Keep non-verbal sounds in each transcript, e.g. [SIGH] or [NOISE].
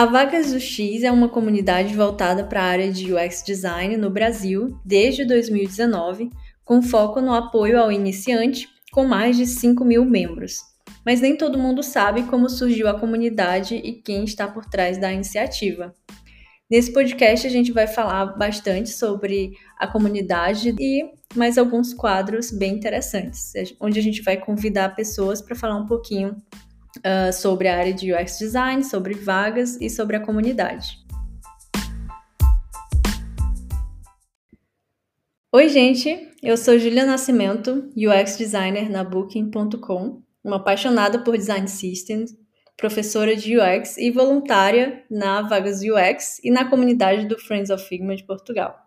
A Vagas do X é uma comunidade voltada para a área de UX Design no Brasil desde 2019, com foco no apoio ao iniciante, com mais de 5 mil membros. Mas nem todo mundo sabe como surgiu a comunidade e quem está por trás da iniciativa. Nesse podcast, a gente vai falar bastante sobre a comunidade e mais alguns quadros bem interessantes, onde a gente vai convidar pessoas para falar um pouquinho uh, sobre a área de UX Design, sobre vagas e sobre a comunidade. Oi, gente! Eu sou Julia Nascimento, UX Designer na Booking.com, uma apaixonada por Design Systems, professora de UX e voluntária na Vagas UX e na comunidade do Friends of Figma de Portugal.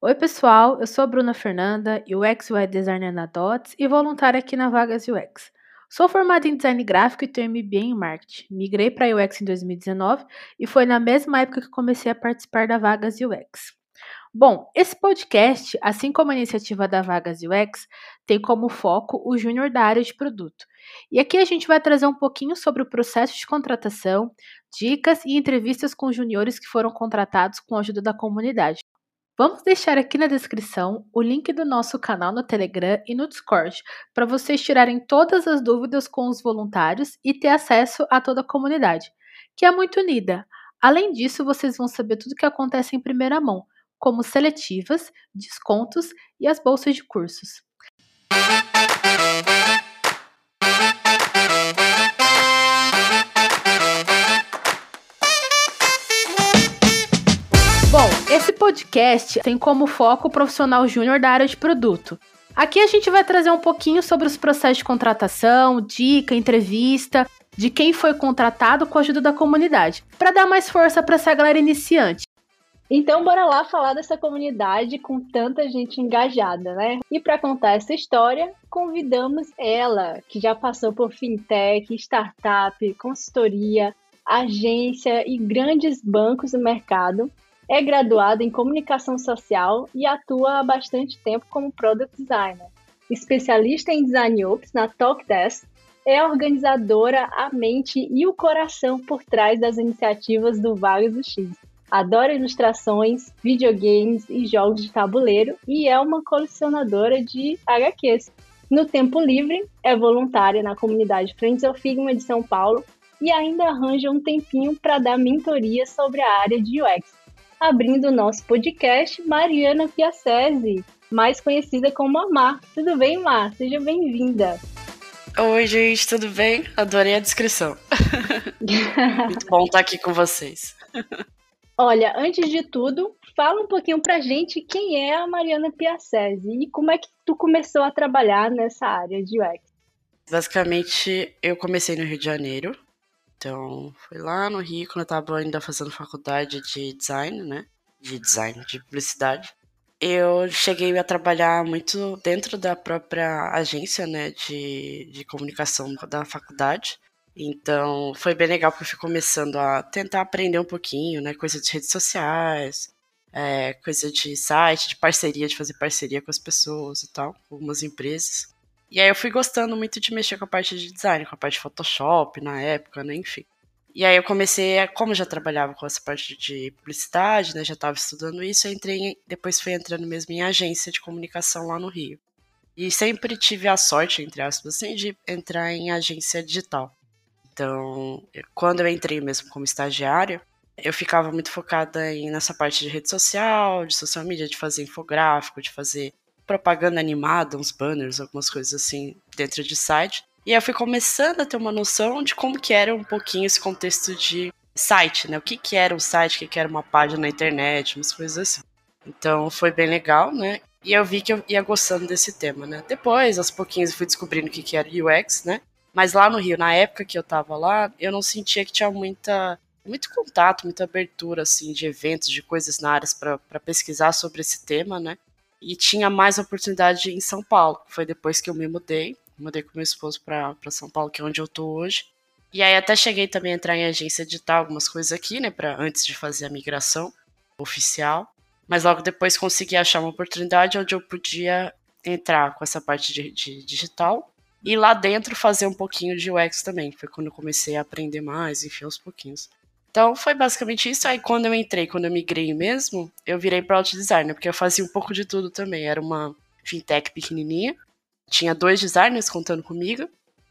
Oi, pessoal, eu sou a Bruna Fernanda, UX UI Designer na DOTS e voluntária aqui na Vagas UX. Sou formada em design gráfico e tenho MBA em marketing. Migrei para UX em 2019 e foi na mesma época que comecei a participar da Vagas UX. Bom, esse podcast, assim como a iniciativa da Vagas UX, tem como foco o júnior da área de produto. E aqui a gente vai trazer um pouquinho sobre o processo de contratação, dicas e entrevistas com juniores que foram contratados com a ajuda da comunidade. Vamos deixar aqui na descrição o link do nosso canal no Telegram e no Discord para vocês tirarem todas as dúvidas com os voluntários e ter acesso a toda a comunidade, que é muito unida. Além disso, vocês vão saber tudo o que acontece em primeira mão, como seletivas, descontos e as bolsas de cursos. Esse podcast tem como foco o profissional júnior da área de produto. Aqui a gente vai trazer um pouquinho sobre os processos de contratação, dica, entrevista, de quem foi contratado com a ajuda da comunidade, para dar mais força para essa galera iniciante. Então, bora lá falar dessa comunidade com tanta gente engajada, né? E para contar essa história, convidamos ela, que já passou por fintech, startup, consultoria, agência e grandes bancos do mercado, é graduada em comunicação social e atua há bastante tempo como product designer. Especialista em design ops na Talkdesk, é organizadora, a mente e o coração por trás das iniciativas do Vale do X. Adora ilustrações, videogames e jogos de tabuleiro e é uma colecionadora de HQs. No tempo livre, é voluntária na comunidade Friends of Figma de São Paulo e ainda arranja um tempinho para dar mentoria sobre a área de UX abrindo o nosso podcast, Mariana Piacese, mais conhecida como a Mar. Tudo bem, Mar? Seja bem-vinda. Oi, gente, tudo bem? Adorei a descrição. [LAUGHS] Muito bom estar aqui com vocês. Olha, antes de tudo, fala um pouquinho pra gente quem é a Mariana Piacese e como é que tu começou a trabalhar nessa área de UX. Basicamente, eu comecei no Rio de Janeiro, então, foi lá no Rio, quando eu tava ainda fazendo faculdade de design, né? De design, de publicidade. Eu cheguei a trabalhar muito dentro da própria agência, né? De, de comunicação da faculdade. Então, foi bem legal porque eu fui começando a tentar aprender um pouquinho, né? Coisa de redes sociais, é, coisa de site, de parceria, de fazer parceria com as pessoas e tal, com algumas empresas. E aí eu fui gostando muito de mexer com a parte de design, com a parte de Photoshop na época, né, enfim. E aí eu comecei, como eu já trabalhava com essa parte de publicidade, né, já estava estudando isso, eu entrei, em, depois fui entrando mesmo em agência de comunicação lá no Rio. E sempre tive a sorte, entre aspas, assim, de entrar em agência digital. Então, quando eu entrei mesmo como estagiária, eu ficava muito focada em, nessa parte de rede social, de social media, de fazer infográfico, de fazer propaganda animada, uns banners, algumas coisas assim dentro de site. E eu fui começando a ter uma noção de como que era um pouquinho esse contexto de site, né? O que que era um site, o que que era uma página na internet, umas coisas assim. Então foi bem legal, né? E eu vi que eu ia gostando desse tema, né? Depois, aos pouquinhos, fui descobrindo o que que era UX, né? Mas lá no Rio, na época que eu tava lá, eu não sentia que tinha muita muito contato, muita abertura assim de eventos, de coisas na área para pesquisar sobre esse tema, né? E tinha mais oportunidade em São Paulo. Foi depois que eu me mudei. Mudei com meu esposo para São Paulo, que é onde eu tô hoje. E aí até cheguei também a entrar em agência editar algumas coisas aqui, né, para antes de fazer a migração oficial. Mas logo depois consegui achar uma oportunidade onde eu podia entrar com essa parte de, de digital e lá dentro fazer um pouquinho de UX também. Foi quando eu comecei a aprender mais, enfim, aos pouquinhos. Então foi basicamente isso. Aí quando eu entrei, quando eu migrei mesmo, eu virei product designer, porque eu fazia um pouco de tudo também. Era uma fintech pequenininha, tinha dois designers contando comigo,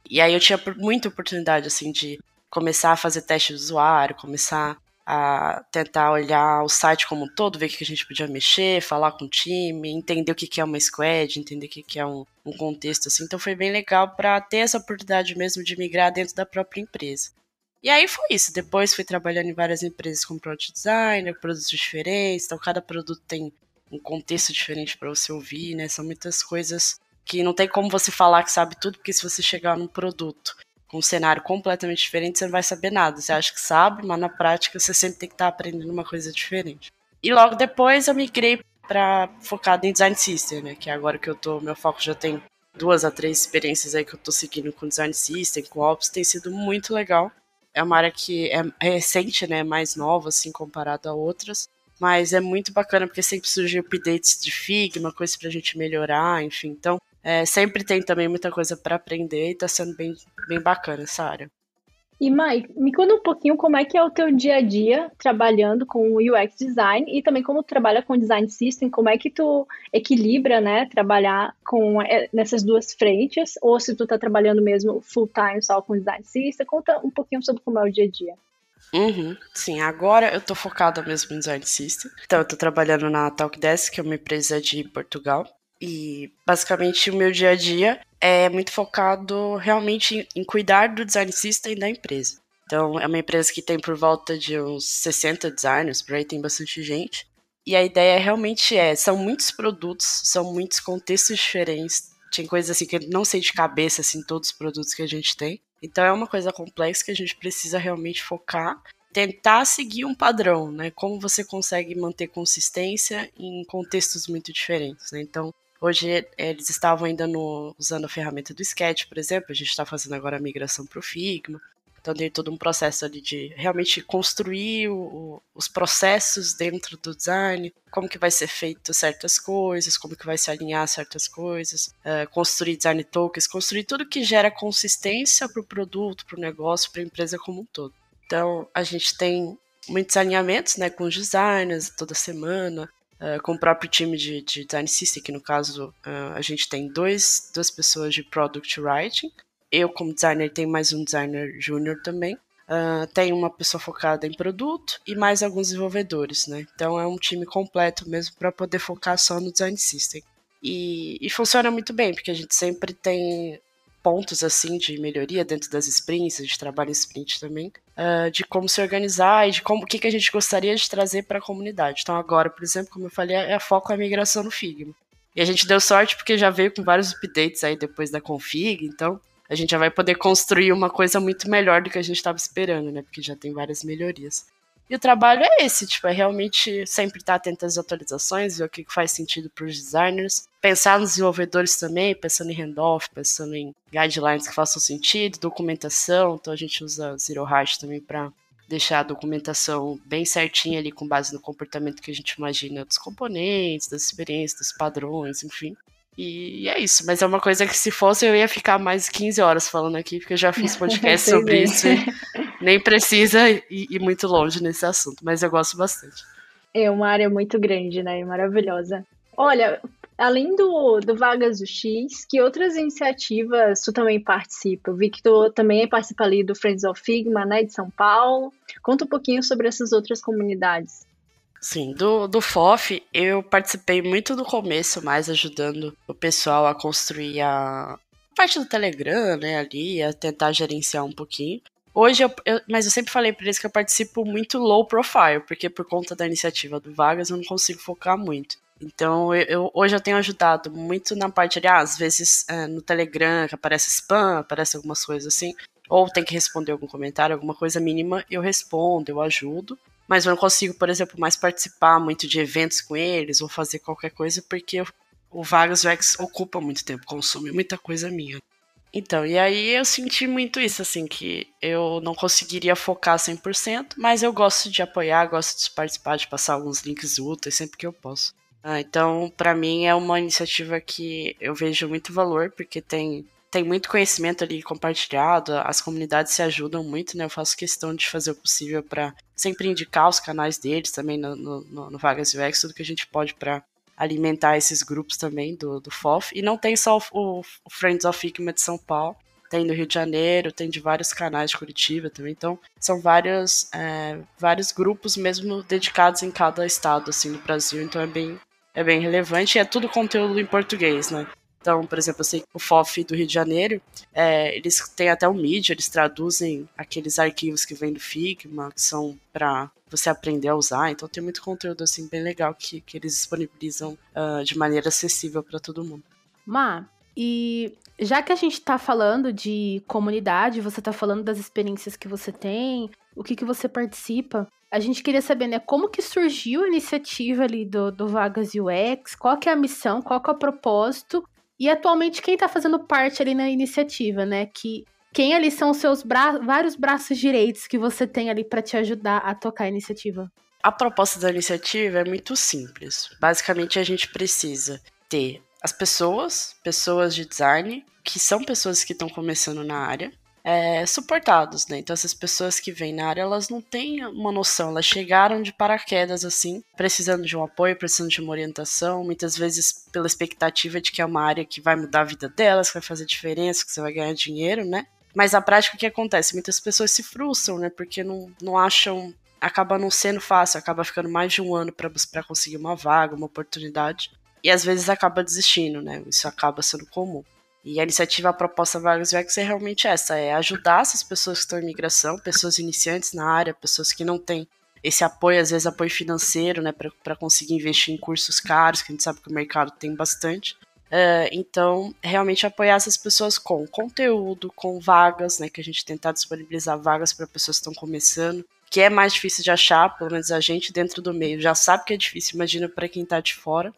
e aí eu tinha muita oportunidade assim de começar a fazer teste de usuário, começar a tentar olhar o site como um todo, ver o que a gente podia mexer, falar com o time, entender o que é uma squad, entender o que é um, um contexto assim. Então foi bem legal para ter essa oportunidade mesmo de migrar dentro da própria empresa. E aí foi isso. Depois fui trabalhando em várias empresas como product designer, produtos diferentes. Então cada produto tem um contexto diferente para você ouvir, né? São muitas coisas que não tem como você falar que sabe tudo, porque se você chegar num produto com um cenário completamente diferente, você não vai saber nada. Você acha que sabe, mas na prática você sempre tem que estar aprendendo uma coisa diferente. E logo depois eu migrei para focado em design system, né? Que é agora que eu tô, meu foco já tem duas a três experiências aí que eu tô seguindo com design system, com ops, tem sido muito legal. É uma área que é, é recente, né? Mais nova, assim, comparado a outras. Mas é muito bacana porque sempre surgem updates de Figma, coisas pra gente melhorar, enfim. Então, é, sempre tem também muita coisa para aprender e tá sendo bem, bem bacana essa área. E Mike, me conta um pouquinho como é que é o teu dia a dia trabalhando com UX design e também como tu trabalha com design system, como é que tu equilibra, né, trabalhar com é, nessas duas frentes, ou se tu tá trabalhando mesmo full time só com design system, conta um pouquinho sobre como é o dia a dia. Uhum, sim, agora eu tô focada mesmo em design system. Então eu tô trabalhando na Talkdesk, que é uma empresa de Portugal. E basicamente o meu dia a dia é muito focado realmente em, cuidar do design system da empresa. Então, é uma empresa que tem por volta de uns 60 designers, por aí tem bastante gente. E a ideia realmente é, são muitos produtos, são muitos contextos diferentes. Tem coisas assim que eu não sei de cabeça, assim, todos os produtos que a gente tem. Então é uma coisa complexa que a gente precisa realmente focar, tentar seguir um padrão, né? Como você consegue manter consistência em contextos muito diferentes, né? Então, Hoje eles estavam ainda no, usando a ferramenta do Sketch, por exemplo, a gente está fazendo agora a migração para o Figma. Então tem todo um processo ali de realmente construir o, os processos dentro do design, como que vai ser feito certas coisas, como que vai se alinhar certas coisas, uh, construir design tokens, construir tudo que gera consistência para o produto, para o negócio, para a empresa como um todo. Então a gente tem muitos alinhamentos né, com os designers toda semana, uh, com o próprio time de, de, design system, que no caso uh, a gente tem dois, duas pessoas de product writing. Eu, como designer, tenho mais um designer júnior também. Uh, tem uma pessoa focada em produto e mais alguns desenvolvedores, né? Então é um time completo mesmo para poder focar só no design system. E, e, funciona muito bem, porque a gente sempre tem pontos assim de melhoria dentro das sprints, de trabalho em sprint também, uh, de como se organizar e de como o que, que a gente gostaria de trazer para a comunidade. Então agora, por exemplo, como eu falei, é a foco a migração no Figma. E a gente deu sorte porque já veio com vários updates aí depois da config, então a gente já vai poder construir uma coisa muito melhor do que a gente estava esperando, né? Porque já tem várias melhorias. E o trabalho é esse, tipo, é realmente sempre estar atento às atualizações, ver o que faz sentido para os designers, pensar nos desenvolvedores também, pensando em handoff, pensando em guidelines que façam sentido, documentação, então a gente usa Zero Hash também para deixar a documentação bem certinha ali com base no comportamento que a gente imagina dos componentes, das experiências, dos padrões, enfim. E é isso, mas é uma coisa que se fosse eu ia ficar mais 15 horas falando aqui, porque eu já fiz [LAUGHS] podcast sobre isso e nem precisa ir, ir, muito longe nesse assunto, mas eu gosto bastante. É uma área muito grande, né? Maravilhosa. Olha, além do, do Vagas do X, que outras iniciativas tu também participa? Eu vi que tu também participa ali do Friends of Figma, né, de São Paulo. Conta um pouquinho sobre essas outras comunidades. Sim, do, do FOF eu participei muito no começo, mais ajudando o pessoal a construir a parte do Telegram, né, ali, a tentar gerenciar um pouquinho. Hoje, eu, eu, mas eu sempre falei para eles que eu participo muito low profile, porque por conta da iniciativa do Vagas eu não consigo focar muito. Então, eu, hoje eu tenho ajudado muito na parte de, ah, às vezes é, no Telegram que aparece spam, aparece algumas coisas assim, ou tem que responder algum comentário, alguma coisa mínima, eu respondo, eu ajudo mas eu não consigo, por exemplo, mais participar muito de eventos com eles ou fazer qualquer coisa porque o Vargas UX ocupa muito tempo, consome muita coisa minha. Então, e aí eu senti muito isso, assim, que eu não conseguiria focar 100%, mas eu gosto de apoiar, gosto de participar, de passar alguns links úteis sempre que eu posso. Ah, então, para mim é uma iniciativa que eu vejo muito valor, porque tem tem muito conhecimento ali compartilhado, as comunidades se ajudam muito, né? Eu faço questão de fazer o possível para sempre indicar os canais deles também no, no, no Vagas UX, tudo que a gente pode para alimentar esses grupos também do, do FOF. E não tem só o, o Friends of Figma de São Paulo, tem do Rio de Janeiro, tem de vários canais de Curitiba também. Então, são vários, é, vários grupos mesmo dedicados em cada estado, assim, do Brasil. Então, é bem, é bem relevante e é tudo conteúdo em português, né? Então, por exemplo, eu sei que o FOF do Rio de Janeiro, é, eles têm até o mídia, eles traduzem aqueles arquivos que vêm do Figma, que são para você aprender a usar. Então tem muito conteúdo assim bem legal que, que eles disponibilizam uh, de maneira acessível para todo mundo. Má, e já que a gente está falando de comunidade, você está falando das experiências que você tem, o que, que você participa, a gente queria saber, né, como que surgiu a iniciativa ali do, do Vagas UX, qual que é a missão, qual que é o propósito, e atualmente quem está fazendo parte ali na iniciativa, né, que quem ali são os seus bra vários braços direitos que você tem ali para te ajudar a tocar a iniciativa? A proposta da iniciativa é muito simples. Basicamente, a gente precisa ter as pessoas, pessoas de design, que são pessoas que estão começando na área, é, suportados, né? Então essas pessoas que vêm na área, elas não têm uma noção, elas chegaram de paraquedas assim, precisando de um apoio, precisando de uma orientação, muitas vezes pela expectativa de que é uma área que vai mudar a vida delas, que vai fazer diferença, que você vai ganhar dinheiro, né? Mas a prática o que acontece? Muitas pessoas se frustram, né? Porque não, não acham acaba não sendo fácil, acaba ficando mais de um ano para conseguir uma vaga, uma oportunidade e às vezes acaba desistindo, né? Isso acaba sendo comum. E a iniciativa, a proposta Vagas UX é realmente essa, é ajudar essas pessoas que estão em migração, pessoas iniciantes na área, pessoas que não têm esse apoio, às vezes apoio financeiro, né, para conseguir investir em cursos caros, que a gente sabe que o mercado tem bastante. Uh, então, realmente apoiar essas pessoas com conteúdo, com vagas, né, que a gente tentar disponibilizar vagas para pessoas que estão começando, que é mais difícil de achar, pelo menos a gente dentro do meio já sabe que é difícil, imagina para quem está de fora.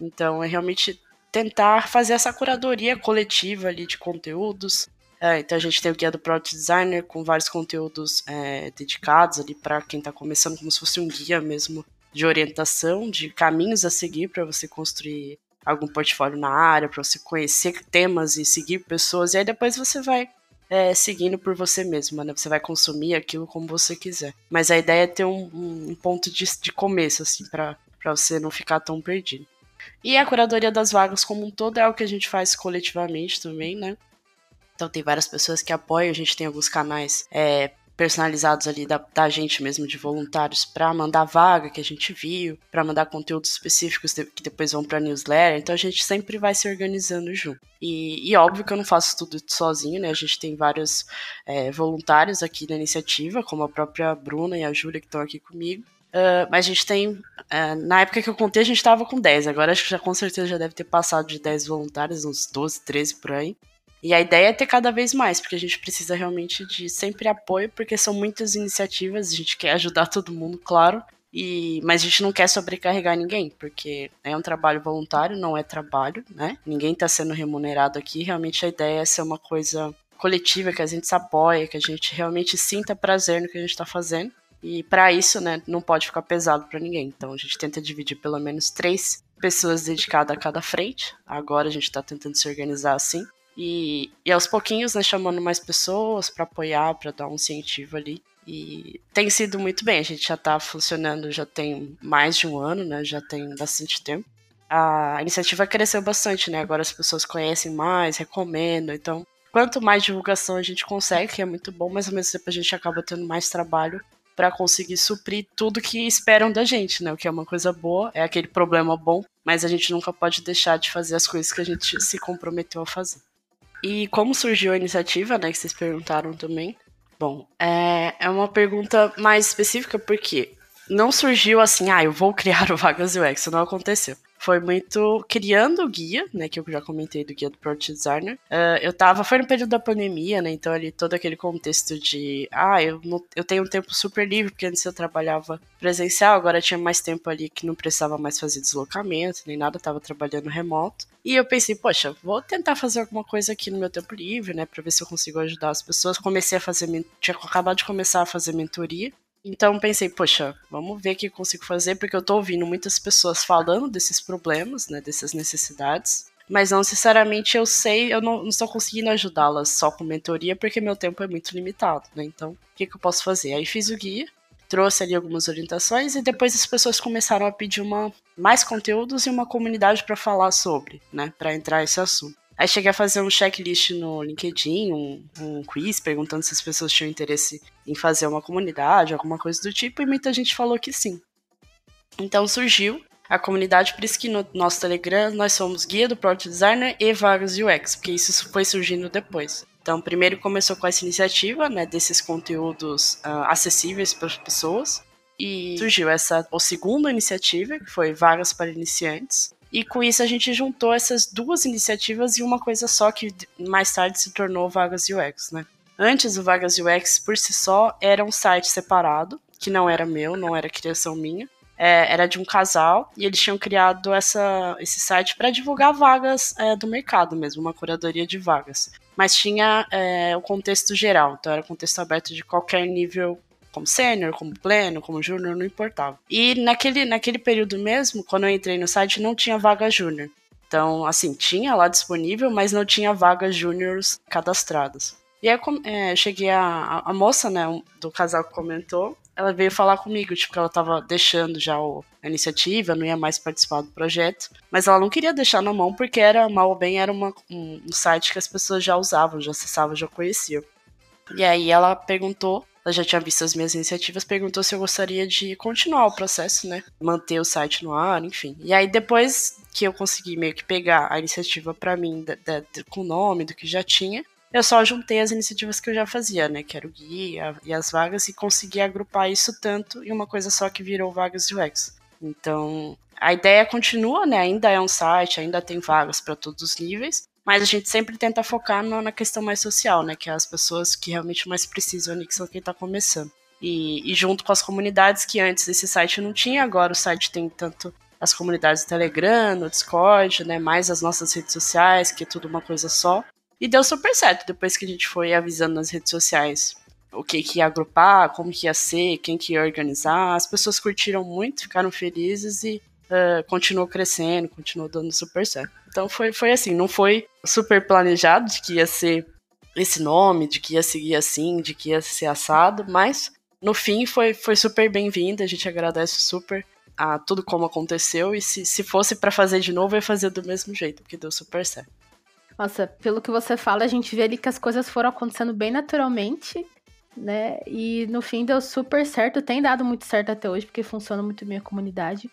Então, é realmente tentar fazer essa curadoria coletiva ali de conteúdos. É, então, a gente tem o guia do Product Designer com vários conteúdos é, dedicados ali para quem está começando, como se fosse um guia mesmo de orientação, de caminhos a seguir para você construir algum portfólio na área, para você conhecer temas e seguir pessoas. E aí depois você vai é, seguindo por você mesmo, né? Você vai consumir aquilo como você quiser. Mas a ideia é ter um, um ponto de, de começo, assim, para você não ficar tão perdido. E a curadoria das vagas como um todo é o que a gente faz coletivamente também, né? Então tem várias pessoas que apoiam, a gente tem alguns canais é, personalizados ali da, da, gente mesmo, de voluntários, para mandar vaga que a gente viu, para mandar conteúdos específicos que depois vão para newsletter. Então a gente sempre vai se organizando junto. E, e, óbvio que eu não faço tudo sozinho, né? A gente tem vários é, voluntários aqui na iniciativa, como a própria Bruna e a Júlia que estão aqui comigo. Uh, mas a gente tem. Uh, na época que eu contei, a gente estava com 10. Agora acho que já com certeza já deve ter passado de 10 voluntários, uns 12, 13 por aí. E a ideia é ter cada vez mais, porque a gente precisa realmente de sempre apoio, porque são muitas iniciativas, a gente quer ajudar todo mundo, claro. E, mas a gente não quer sobrecarregar ninguém, porque é um trabalho voluntário, não é trabalho, né? Ninguém está sendo remunerado aqui. Realmente a ideia é ser uma coisa coletiva, que a gente se apoia, que a gente realmente sinta prazer no que a gente está fazendo. E para isso, né, não pode ficar pesado para ninguém. Então a gente tenta dividir pelo menos três pessoas dedicadas a cada frente. Agora a gente está tentando se organizar assim. E, e aos pouquinhos, né, chamando mais pessoas para apoiar, para dar um incentivo ali. E tem sido muito bem. A gente já está funcionando já tem mais de um ano, né? Já tem bastante tempo. A iniciativa cresceu bastante, né? Agora as pessoas conhecem mais, recomendam. Então, quanto mais divulgação a gente consegue, que é muito bom, mas ao mesmo tempo a gente acaba tendo mais trabalho para conseguir suprir tudo que esperam da gente, né? O que é uma coisa boa, é aquele problema bom, mas a gente nunca pode deixar de fazer as coisas que a gente se comprometeu a fazer. E como surgiu a iniciativa, né? Que vocês perguntaram também. Bom, é, é uma pergunta mais específica porque não surgiu assim, ah, eu vou [LAUGHS] criar o Vagas UX, não aconteceu foi muito criando o guia, né, que eu já comentei do guia do Product Designer. Uh, eu tava, foi no período da pandemia, né, então ali todo aquele contexto de, ah, eu, não, eu tenho um tempo super livre, porque antes eu trabalhava presencial, agora tinha mais tempo ali que não precisava mais fazer deslocamento, nem nada, tava trabalhando remoto. E eu pensei, poxa, vou tentar fazer alguma coisa aqui no meu tempo livre, né, pra ver se eu consigo ajudar as pessoas. Comecei a fazer, tinha acabado de começar a fazer mentoria, então pensei, poxa, vamos ver o que consigo fazer, porque eu tô ouvindo muitas pessoas falando desses problemas, né, dessas necessidades, mas não necessariamente eu sei, eu não, não estou conseguindo ajudá-las só com mentoria, porque meu tempo é muito limitado, né? Então, o que, que eu posso fazer? Aí fiz o guia, trouxe ali algumas orientações e depois as pessoas começaram a pedir uma, mais conteúdos e uma comunidade para falar sobre, né? Para entrar esse assunto. Aí cheguei a fazer um checklist no LinkedIn, um, um, quiz, perguntando se as pessoas tinham interesse em fazer uma comunidade, alguma coisa do tipo, e muita gente falou que sim. Então surgiu a comunidade, por isso que no nosso Telegram nós somos guia do Product Designer e vagas UX, porque isso foi surgindo depois. Então, primeiro começou com essa iniciativa, né, desses conteúdos uh, acessíveis para as pessoas, e surgiu essa a segunda iniciativa, que foi vagas para iniciantes. E com isso a gente juntou essas duas iniciativas em uma coisa só que mais tarde se tornou Vagas UX, né? Antes o Vagas UX por si só era um site separado, que não era meu, não era criação minha, é, era de um casal e eles tinham criado essa, esse site para divulgar vagas é, do mercado mesmo, uma curadoria de vagas. Mas tinha é, o contexto geral, então era contexto aberto de qualquer nível, como sênior, como pleno, como júnior, não importava. E naquele, naquele período mesmo, quando eu entrei no site, não tinha vaga júnior. Então, assim, tinha lá disponível, mas não tinha vagas júniors cadastradas. E aí é, cheguei a, a moça, né, do casal que comentou, ela veio falar comigo, tipo, que ela tava deixando já o, a iniciativa, não ia mais participar do projeto. Mas ela não queria deixar na mão porque era, mal ou bem, era uma, um, um site que as pessoas já usavam, já acessavam, já conheciam. E aí ela perguntou, ela já tinha visto as minhas iniciativas, perguntou se eu gostaria de continuar o processo, né? Manter o site no ar, enfim. E aí depois que eu consegui meio que pegar a iniciativa para mim, da, da, com o nome do que já tinha, eu só juntei as iniciativas que eu já fazia, né? Que era o guia e as vagas, e consegui agrupar isso tanto em uma coisa só que virou vagas UX. Então, a ideia continua, né? Ainda é um site, ainda tem vagas para todos os níveis, mas a gente sempre tenta focar no, na questão mais social, né? Que é as pessoas que realmente mais precisam ali, que são quem está começando. E, e, junto com as comunidades que antes esse site não tinha, agora o site tem tanto as comunidades do Telegram, no Discord, né? Mais as nossas redes sociais, que é tudo uma coisa só. E deu super certo depois que a gente foi avisando nas redes sociais o que, que ia agrupar, como que ia ser, quem que ia organizar. As pessoas curtiram muito, ficaram felizes e uh, continuou crescendo, continuou dando super certo. Então foi, foi assim, não foi super planejado de que ia ser esse nome, de que ia seguir assim, de que ia ser assado, mas no fim foi, foi super bem-vindo, a gente agradece super a tudo como aconteceu e se, se fosse para fazer de novo, eu ia fazer do mesmo jeito, porque deu super certo. Nossa, pelo que você fala, a gente vê ali que as coisas foram acontecendo bem naturalmente, né? E no fim deu super certo, tem dado muito certo até hoje, porque funciona muito bem a comunidade.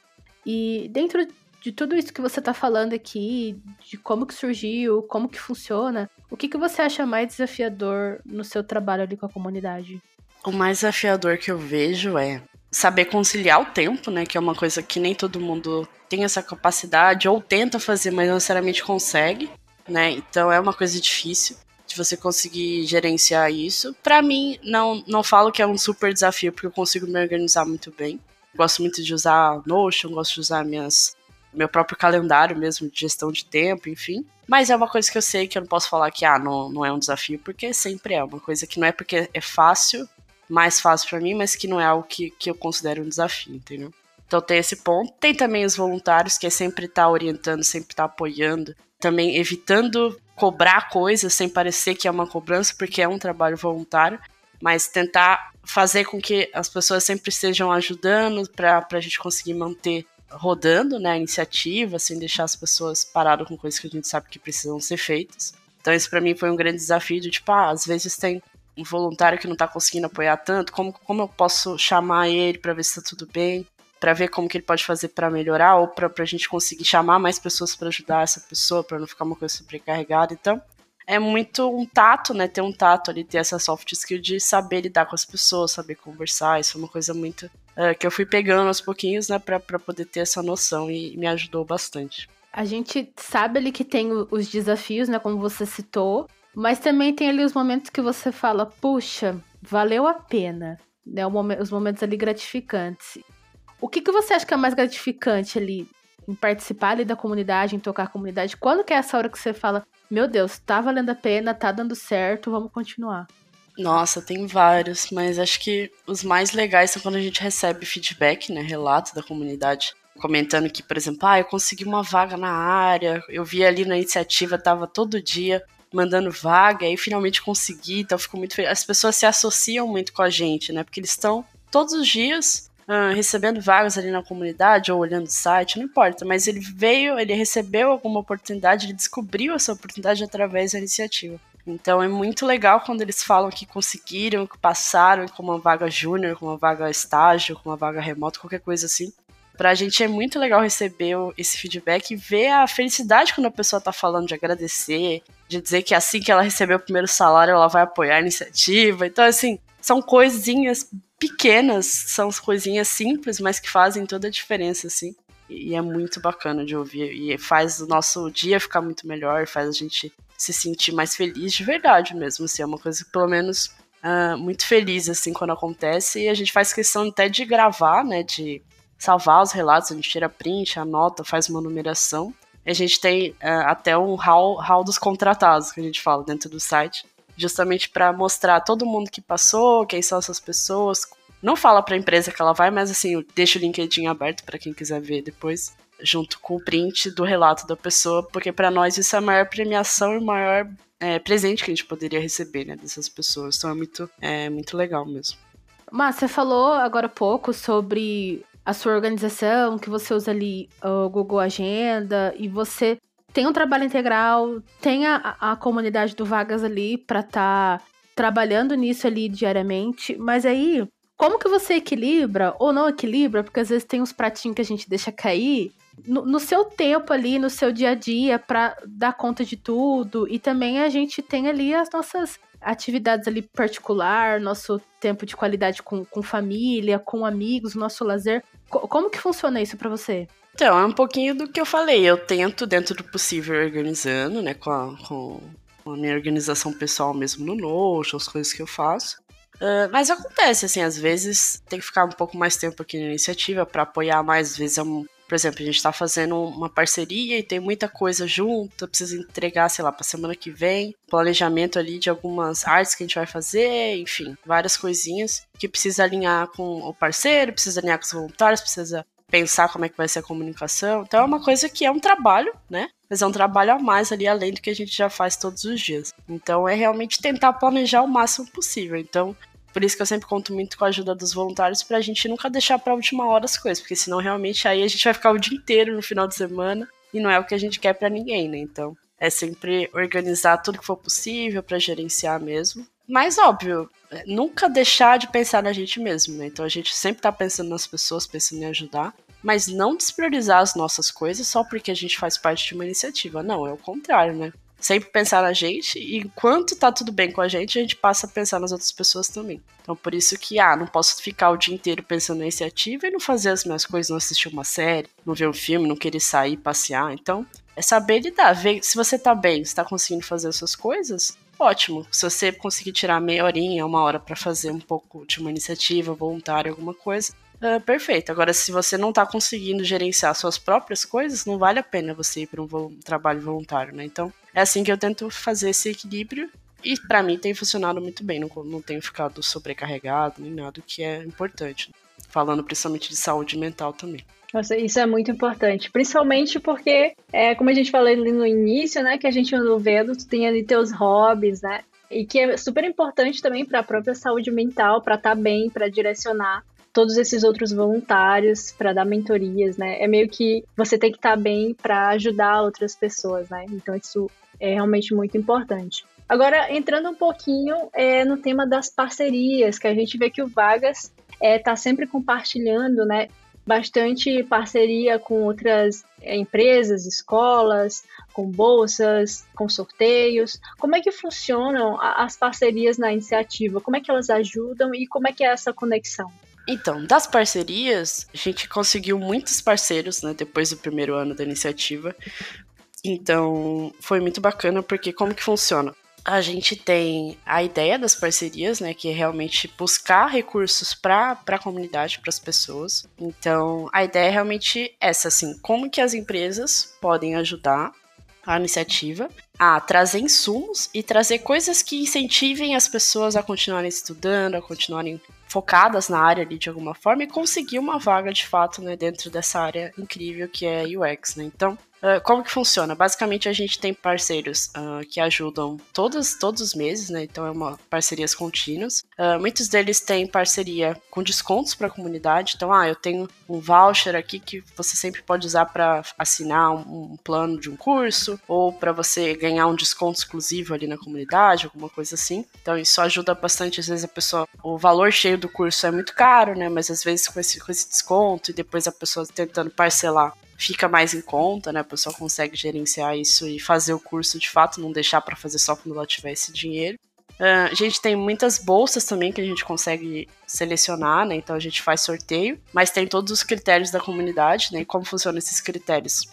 E dentro de tudo isso que você tá falando aqui, de como que surgiu, como que funciona, o que, que você acha mais desafiador no seu trabalho ali com a comunidade? O mais desafiador que eu vejo é saber conciliar o tempo, né? Que é uma coisa que nem todo mundo tem essa capacidade ou tenta fazer, mas não necessariamente consegue né? Então é uma coisa difícil de você conseguir gerenciar isso. Para mim, não, não falo que é um super desafio, porque eu consigo me organizar muito bem. Gosto muito de usar Notion, gosto de usar minhas, meu próprio calendário mesmo de gestão de tempo, enfim. Mas é uma coisa que eu sei que eu não posso falar que ah, não, não é um desafio, porque sempre é uma coisa que não é porque é fácil, mais fácil para mim, mas que não é algo que, que eu considero um desafio, entendeu? Então tem esse ponto. Tem também os voluntários, que é sempre estar tá orientando, sempre estar tá apoiando, também evitando cobrar coisas sem parecer que é uma cobrança, porque é um trabalho voluntário, mas tentar fazer com que as pessoas sempre estejam ajudando para a gente conseguir manter rodando né, a iniciativa, sem deixar as pessoas paradas com coisas que a gente sabe que precisam ser feitas. Então, isso para mim foi um grande desafio de tipo, ah, às vezes tem um voluntário que não está conseguindo apoiar tanto, como, como eu posso chamar ele para ver se está tudo bem? para ver como que ele pode fazer para melhorar ou para a gente conseguir chamar mais pessoas para ajudar essa pessoa, para não ficar uma coisa sobrecarregada. Então, é muito um tato, né? Ter um tato ali, ter essa soft skill de saber lidar com as pessoas, saber conversar. Isso é uma coisa muito uh, que eu fui pegando aos pouquinhos, né, para poder ter essa noção e, e me ajudou bastante. A gente sabe ali que tem os desafios, né, como você citou, mas também tem ali os momentos que você fala, puxa, valeu a pena, né, os momentos ali gratificantes. O que, que você acha que é mais gratificante ali em participar ali da comunidade, em tocar a comunidade? Quando que é essa hora que você fala, meu Deus, tá valendo a pena, tá dando certo, vamos continuar? Nossa, tem vários, mas acho que os mais legais são quando a gente recebe feedback, né, relato da comunidade comentando que, por exemplo, ah, eu consegui uma vaga na área, eu vi ali na iniciativa, tava todo dia mandando vaga, e finalmente consegui, então fico muito feliz. As pessoas se associam muito com a gente, né? Porque eles estão todos os dias uh, recebendo vagas ali na comunidade ou olhando o site, não importa, mas ele veio, ele recebeu alguma oportunidade, ele descobriu essa oportunidade através da iniciativa. Então é muito legal quando eles falam que conseguiram, que passaram com uma vaga júnior, com uma vaga estágio, com uma vaga remota, qualquer coisa assim. Pra gente é muito legal receber esse feedback e ver a felicidade quando a pessoa tá falando de agradecer, de dizer que assim que ela receber o primeiro salário, ela vai apoiar a iniciativa. Então, assim, são coisinhas pequenas, são coisinhas simples, mas que fazem toda a diferença, assim. E é muito bacana de ouvir. E faz o nosso dia ficar muito melhor, faz a gente se sentir mais feliz de verdade mesmo. Assim, é uma coisa que, pelo menos, uh, muito feliz, assim, quando acontece. E a gente faz questão até de gravar, né? De salvar os relatos, a gente tira print, anota, faz uma numeração. A gente tem uh, até um hall, hall dos contratados, que a gente fala dentro do site, justamente para mostrar todo mundo que passou, quem são essas pessoas. Não fala para a empresa que ela vai, mas assim, deixa o LinkedIn aberto para quem quiser ver depois junto com o print do relato da pessoa, porque para nós isso é a maior premiação e o maior é, presente que a gente poderia receber, né, dessas pessoas. Então é muito, é muito legal mesmo. Mas você falou agora há pouco sobre a sua organização, que você usa ali o Google Agenda e você tem um trabalho integral, tem a, a comunidade do Vagas ali para estar tá trabalhando nisso ali diariamente, mas aí como que você equilibra ou não equilibra? Porque às vezes tem uns pratinhos que a gente deixa cair no, no, seu tempo ali, no seu dia a dia, para dar conta de tudo. E também a gente tem ali as nossas atividades ali particular, nosso tempo de qualidade com, com família, com amigos, nosso lazer. Co como que funciona isso para você? Então, é um pouquinho do que eu falei. Eu tento, dentro do possível, organizando, né, com a, com a minha organização pessoal mesmo no Notion, as coisas que eu faço. Uh, mas acontece, assim, às vezes tem que ficar um pouco mais tempo aqui na iniciativa para apoiar mais, às vezes é um, por exemplo, a gente está fazendo uma parceria e tem muita coisa junto, precisa entregar, sei lá, para semana que vem, planejamento ali de algumas artes que a gente vai fazer, enfim, várias coisinhas que precisa alinhar com o parceiro, precisa alinhar com os voluntários, precisa pensar como é que vai ser a comunicação. Então é uma coisa que é um trabalho, né? Mas é um trabalho a mais ali além do que a gente já faz todos os dias. Então é realmente tentar planejar o máximo possível. Então por isso que eu sempre conto muito com a ajuda dos voluntários pra gente nunca deixar pra última hora as coisas, porque senão realmente aí a gente vai ficar o dia inteiro no final de semana e não é o que a gente quer para ninguém, né? Então, é sempre organizar tudo que for possível para gerenciar mesmo. Mas óbvio, nunca deixar de pensar na gente mesmo, né? Então a gente sempre tá pensando nas pessoas, pensando em ajudar, mas não despriorizar as nossas coisas só porque a gente faz parte de uma iniciativa. Não, é o contrário, né? sempre pensar na gente e enquanto tá tudo bem com a gente, a gente passa a pensar nas outras pessoas também. Então por isso que, ah, não posso ficar o dia inteiro pensando na iniciativa e não fazer as minhas coisas, não assistir uma série, não ver um filme, não querer sair, passear. Então, é saber lidar, se você tá bem, está conseguindo fazer as suas coisas, ótimo. Se você conseguir tirar meia horinha, uma hora para fazer um pouco de uma iniciativa voluntária, alguma coisa, Uh, perfeito. Agora, se você não está conseguindo gerenciar suas próprias coisas, não vale a pena você ir para um, vo trabalho voluntário, né? Então, é assim que eu tento fazer esse equilíbrio. E para mim tem funcionado muito bem, não, não tenho ficado sobrecarregado nem nada, que é importante. Falando principalmente de saúde mental também. Nossa, isso é muito importante, principalmente porque, é, como a gente falou ali no início, né, que a gente no vendo, tu tem ali teus hobbies, né, e que é super importante também para a própria saúde mental, para estar tá bem, para direcionar todos esses outros voluntários para dar mentorias, né? É meio que você tem que estar tá bem para ajudar outras pessoas, né? Então isso é realmente muito importante. Agora, entrando um pouquinho é, no tema das parcerias, que a gente vê que o Vagas está é, tá sempre compartilhando, né? Bastante parceria com outras é, empresas, escolas, com bolsas, com sorteios. Como é que funcionam as parcerias na iniciativa? Como é que elas ajudam e como é que é essa conexão? Então, das parcerias, a gente conseguiu muitos parceiros, né, depois do primeiro ano da iniciativa. Então, foi muito bacana porque como que funciona? A gente tem a ideia das parcerias, né, que é realmente buscar recursos para a comunidade, para as pessoas. Então, a ideia é realmente essa, assim, como que as empresas podem ajudar a iniciativa a trazer insumos e trazer coisas que incentivem as pessoas a continuarem estudando, a continuarem focadas na área ali de alguma forma e conseguir uma vaga de fato né, dentro dessa área incrível que é UX. Né? Então, Uh, como que funciona? Basicamente a gente tem parceiros uh, que ajudam todos, todos os meses, né? Então é uma parcerias contínuas. Uh, muitos deles têm parceria com descontos para a comunidade. Então, ah, eu tenho um voucher aqui que você sempre pode usar para assinar um, um, plano de um curso ou para você ganhar um desconto exclusivo ali na comunidade, alguma coisa assim. Então isso ajuda bastante. Às vezes a pessoa, o valor cheio do curso é muito caro, né? Mas às vezes com esse, com esse desconto e depois a pessoa tentando parcelar fica mais em conta, né? A pessoa consegue gerenciar isso e fazer o curso de fato, não deixar para fazer só quando ela tiver esse dinheiro. Uh, a gente tem muitas bolsas também que a gente consegue selecionar, né? Então a gente faz sorteio, mas tem todos os critérios da comunidade, né? E como funcionam esses critérios?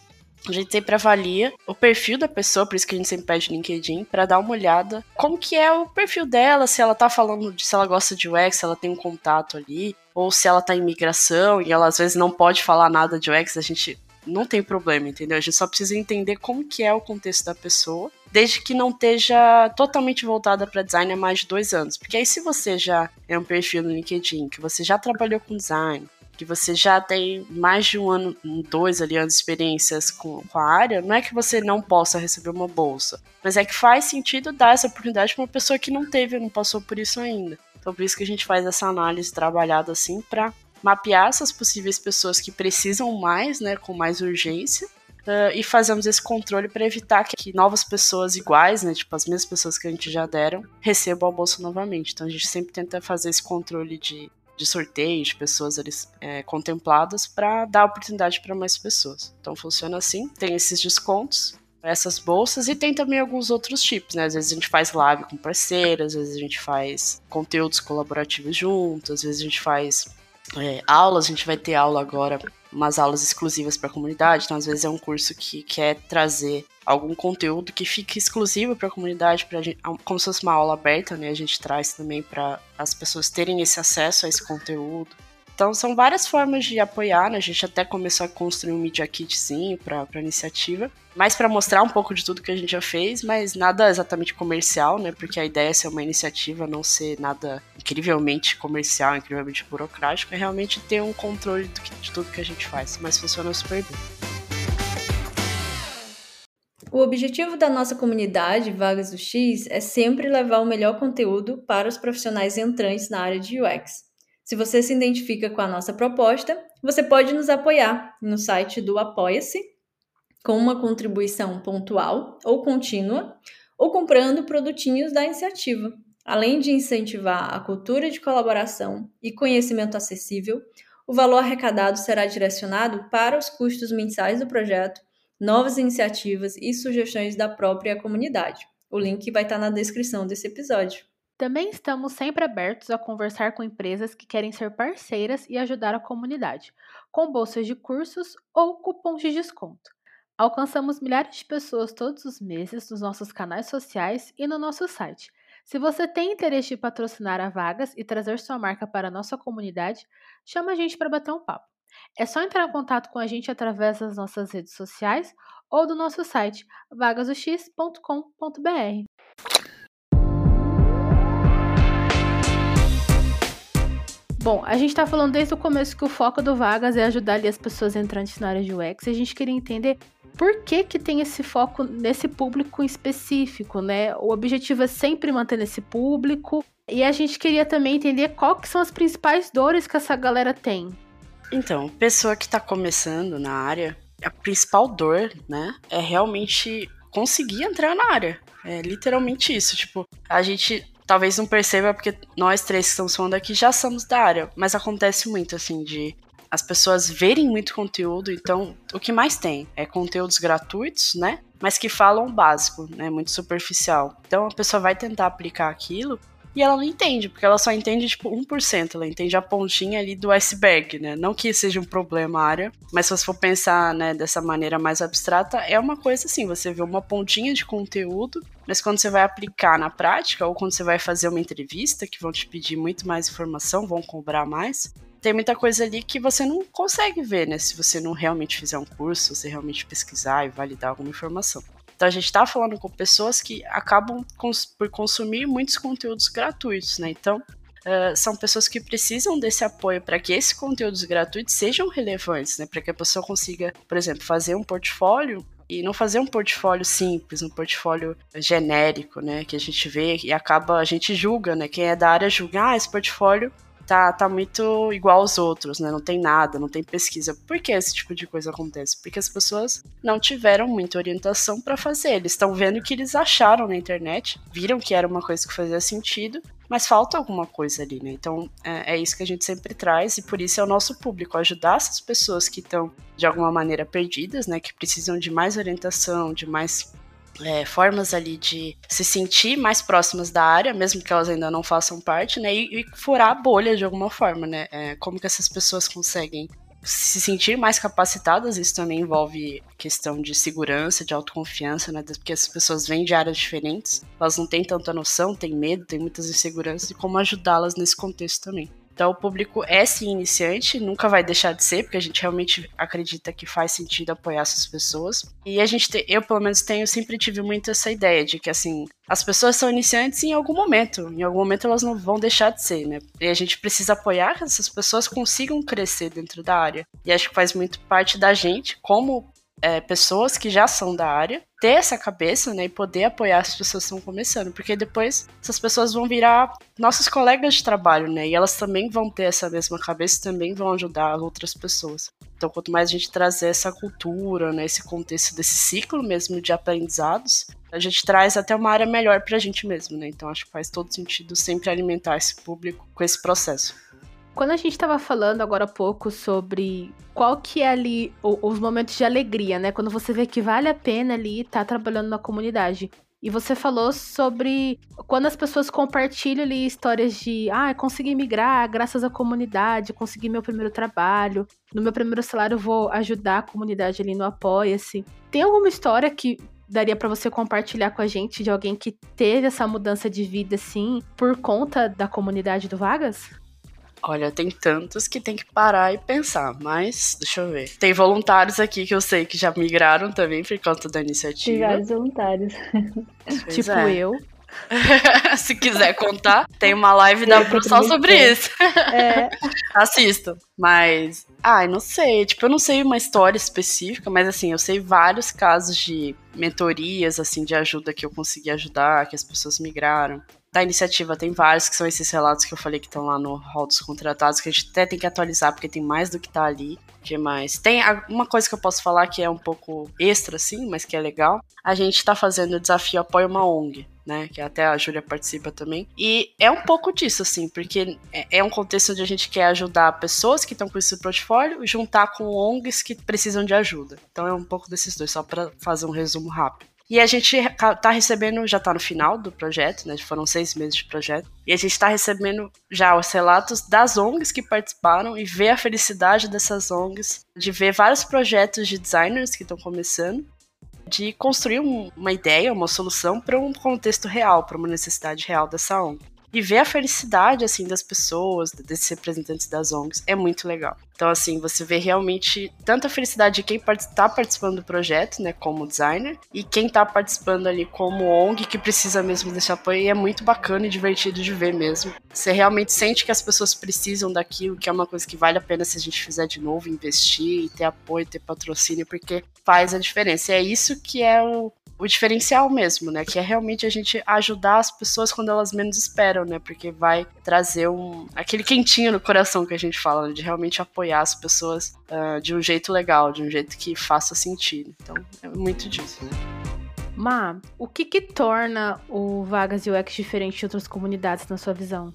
A gente sempre avalia o perfil da pessoa, por isso que a gente sempre pede LinkedIn, para dar uma olhada como que é o perfil dela, se ela tá falando de se ela gosta de UX, se ela tem um contato ali, ou se ela tá em migração e ela às vezes não pode falar nada de UX, a gente não tem problema, entendeu? A gente só precisa entender como que é o contexto da pessoa, desde que não esteja totalmente voltada para design há mais de dois anos. Porque aí se você já é um perfil no LinkedIn, que você já trabalhou com design, que você já tem mais de um ano, dois ali anos de experiências com, com, a área, não é que você não possa receber uma bolsa, mas é que faz sentido dar essa oportunidade para uma pessoa que não teve, não passou por isso ainda. Então por isso que a gente faz essa análise trabalhada assim para mapear essas possíveis pessoas que precisam mais, né, com mais urgência, uh, e fazemos esse controle para evitar que, que, novas pessoas iguais, né, tipo as mesmas pessoas que a gente já deram, recebam a bolsa novamente. Então a gente sempre tenta fazer esse controle de, de sorteio de pessoas é, contempladas para dar oportunidade para mais pessoas. Então funciona assim, tem esses descontos essas bolsas e tem também alguns outros tipos, né? Às vezes a gente faz live com parceiras, às vezes a gente faz conteúdos colaborativos juntos, às vezes a gente faz é, aulas, a gente vai ter aula agora, umas aulas exclusivas para a comunidade, então às vezes é um curso que quer trazer algum conteúdo que fique exclusivo para a comunidade, pra gente, como se fosse uma aula aberta, né? A gente traz também para as pessoas terem esse acesso a esse conteúdo. Então são várias formas de apoiar, né? A gente até começou a construir um Media Kitzinho para a iniciativa, mais para mostrar um pouco de tudo que a gente já fez, mas nada exatamente comercial, né? Porque a ideia é ser uma iniciativa, não ser nada incrivelmente comercial, incrivelmente burocrático, é realmente ter um controle de tudo que a gente faz, mas funciona super bem. O objetivo da nossa comunidade Vagas do X é sempre levar o melhor conteúdo para os profissionais entrantes na área de UX. Se você se identifica com a nossa proposta, você pode nos apoiar no site do Apoia-se, com uma contribuição pontual ou contínua, ou comprando produtinhos da iniciativa. Além de incentivar a cultura de colaboração e conhecimento acessível, o valor arrecadado será direcionado para os custos mensais do projeto, novas iniciativas e sugestões da própria comunidade. O link vai estar na descrição desse episódio. Também estamos sempre abertos a conversar com empresas que querem ser parceiras e ajudar a comunidade, com bolsas de cursos ou cupons de desconto. Alcançamos milhares de pessoas todos os meses nos nossos canais sociais e no nosso site. Se você tem interesse em patrocinar a vagas e trazer sua marca para a nossa comunidade, chama a gente para bater um papo. É só entrar em contato com a gente através das nossas redes sociais ou do nosso site vagasox.com.br. Bom, a gente está falando desde o começo que o foco do Vagas é ajudar ali as pessoas entrantes na área de UX. E a gente queria entender por que, que tem esse foco nesse público específico, né? O objetivo é sempre manter esse público. E a gente queria também entender qual que são as principais dores que essa galera tem. Então, pessoa que está começando na área, a principal dor, né, é realmente conseguir entrar na área. É literalmente isso. Tipo, a gente talvez não perceba porque nós três que estamos falando aqui já somos da área, mas acontece muito assim de as pessoas verem muito conteúdo, então o que mais tem é conteúdos gratuitos, né? Mas que falam básico, né? Muito superficial. Então a pessoa vai tentar aplicar aquilo e ela não entende, porque ela só entende, tipo, 1%. Ela entende a pontinha ali do iceberg, né? Não que seja um problema a área, mas se você for pensar, né, dessa maneira mais abstrata, é uma coisa assim, você vê uma pontinha de conteúdo, mas quando você vai aplicar na prática, ou quando você vai fazer uma entrevista, que vão te pedir muito mais informação, vão cobrar mais, tem muita coisa ali que você não consegue ver, né? Se você não realmente fizer um curso, você realmente pesquisar e validar alguma informação. Então a gente está falando com pessoas que acabam cons por consumir muitos conteúdos gratuitos, né? Então Uh, são pessoas que precisam desse apoio para que esses conteúdos gratuitos sejam relevantes, né? Para que a pessoa consiga, por exemplo, fazer um portfólio e não fazer um portfólio simples, um portfólio genérico, né? Que a gente vê e acaba, a gente julga, né? Quem é da área julga, ah, esse portfólio tá, tá muito igual aos outros, né? Não tem nada, não tem pesquisa. Por que esse tipo de coisa acontece? Porque as pessoas não tiveram muita orientação para fazer. Eles estão vendo o que eles acharam na internet, viram que era uma coisa que fazia sentido, mas falta alguma coisa ali, né? Então é, é, isso que a gente sempre traz e por isso é o nosso público ajudar essas pessoas que estão de alguma maneira perdidas, né? Que precisam de mais orientação, de mais é, formas ali de se sentir mais próximas da área, mesmo que elas ainda não façam parte, né? E, e furar a bolha de alguma forma, né? É, como que essas pessoas conseguem se sentir mais capacitadas, isso também envolve questão de segurança, de autoconfiança, né? Porque as pessoas vêm de áreas diferentes, elas não têm tanta noção, têm medo, têm muitas inseguranças, e como ajudá-las nesse contexto também. Então, o público é sim iniciante, nunca vai deixar de ser, porque a gente realmente acredita que faz sentido apoiar essas pessoas. E a gente, te, eu pelo menos tenho, sempre tive muito essa ideia de que, assim, as pessoas são iniciantes em algum momento, em algum momento elas não vão deixar de ser, né? E a gente precisa apoiar que essas pessoas consigam crescer dentro da área. E acho que faz muito parte da gente, como é, pessoas que já são da área ter essa cabeça, né, e poder apoiar as pessoas que estão começando, porque depois essas pessoas vão virar nossos colegas de trabalho, né, e elas também vão ter essa mesma cabeça e também vão ajudar outras pessoas. Então, quanto mais a gente trazer essa cultura, né, esse contexto desse ciclo mesmo de aprendizados, a gente traz até uma área melhor para a gente mesmo, né, então acho que faz todo sentido sempre alimentar esse público com esse processo. Quando a gente estava falando agora há pouco sobre qual que é ali os momentos de alegria, né? Quando você vê que vale a pena ali estar tá trabalhando na comunidade. E você falou sobre quando as pessoas compartilham ali histórias de ah, consegui migrar graças à comunidade, consegui meu primeiro trabalho, no meu primeiro salário vou ajudar a comunidade ali no Apoia-se. Tem alguma história que daria para você compartilhar com a gente de alguém que teve essa mudança de vida assim por conta da comunidade do Vagas? Olha, tem tantos que tem que parar e pensar, mas deixa eu ver. Tem voluntários aqui que eu sei que já migraram também por conta da iniciativa. Tem vários voluntários. tipo é. eu. [LAUGHS] Se quiser contar, tem uma live da Pro só sobre isso. É. [LAUGHS] Assista. Mas, ai, não sei. Tipo, eu não sei uma história específica, mas assim, eu sei vários casos de mentorias, assim, de ajuda que eu consegui ajudar, que as pessoas migraram da iniciativa tem vários que são esses relatos que eu falei que estão lá no hall dos contratados, que a gente até tem que atualizar, porque tem mais do que tá ali. que mais? Tem uma coisa que eu posso falar que é um pouco extra, assim, mas que é legal. A gente tá fazendo o desafio Apoio uma ONG. Né, que até a Júlia participa também. E é um pouco disso, assim, porque é, é um contexto onde a gente quer ajudar pessoas que estão com esse portfólio e juntar com ONGs que precisam de ajuda. Então é um pouco desses dois, só para fazer um resumo rápido. E a gente tá recebendo, já tá no final do projeto, né? Foram seis meses de projeto. E a gente tá recebendo já os relatos das ONGs que participaram e ver a felicidade dessas ONGs, de ver vários projetos de designers que estão começando, de construir um, uma ideia, uma solução para um contexto real, para uma necessidade real dessa ONG e ver a felicidade assim das pessoas, desses representantes das ONGs, é muito legal. Então assim, você vê realmente tanta felicidade de quem está participando do projeto, né, como designer, e quem está participando ali como ONG que precisa mesmo desse apoio, e é muito bacana e divertido de ver mesmo. Você realmente sente que as pessoas precisam daquilo, que é uma coisa que vale a pena se a gente fizer de novo, investir, ter apoio, ter patrocínio, porque faz a diferença. E é isso que é o, o diferencial mesmo, né? Que é realmente a gente ajudar as pessoas quando elas menos esperam, né? Porque vai trazer um aquele quentinho no coração que a gente fala, né? de realmente apoiar as pessoas uh, de um jeito legal, de um jeito que faça sentido. Então, é muito disso. Né? Ma, o que que torna o Vagas UX diferente de outras comunidades na sua visão?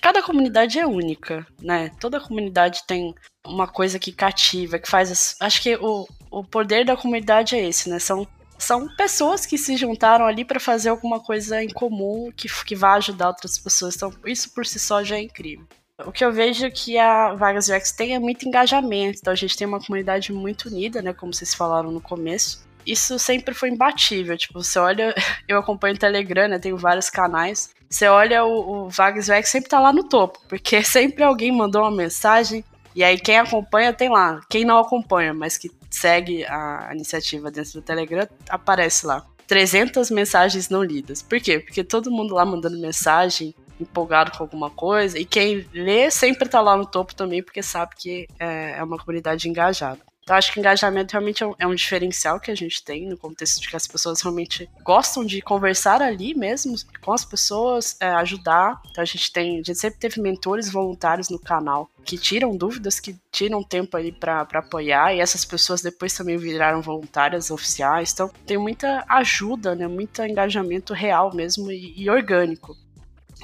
Cada comunidade é única, né? Toda comunidade tem uma coisa que cativa, que faz. Acho que o, o poder da comunidade é esse, né? São são pessoas que se juntaram ali para fazer alguma coisa em comum que, que vai ajudar outras pessoas. Então, isso por si só já é incrível. O que eu vejo que a Vagas UX tem é muito engajamento. Então, a gente tem uma comunidade muito unida, né? Como vocês falaram no começo. Isso sempre foi imbatível. Tipo, você olha, [LAUGHS] eu acompanho o Telegram, né? Tenho vários canais. Você olha o, o Vagas UX sempre tá lá no topo, porque [LAUGHS] sempre alguém mandou uma mensagem e aí quem acompanha tem lá. Quem não acompanha, mas que segue a iniciativa dentro do Telegram, aparece lá. 300 mensagens não lidas. Por quê? Porque todo mundo lá mandando mensagem, empolgado com alguma coisa, e quem lê sempre tá lá no topo também, porque sabe que é, é uma comunidade engajada. Então, acho que engajamento realmente é um, é um, diferencial que a gente tem no contexto de que as pessoas realmente gostam de conversar ali mesmo com as pessoas, é, ajudar. Então, a gente tem, a gente sempre teve mentores voluntários no canal que tiram dúvidas, que tiram tempo ali para apoiar, e essas pessoas depois também viraram voluntárias oficiais. Então, tem muita ajuda, né, muito engajamento real mesmo e, e orgânico.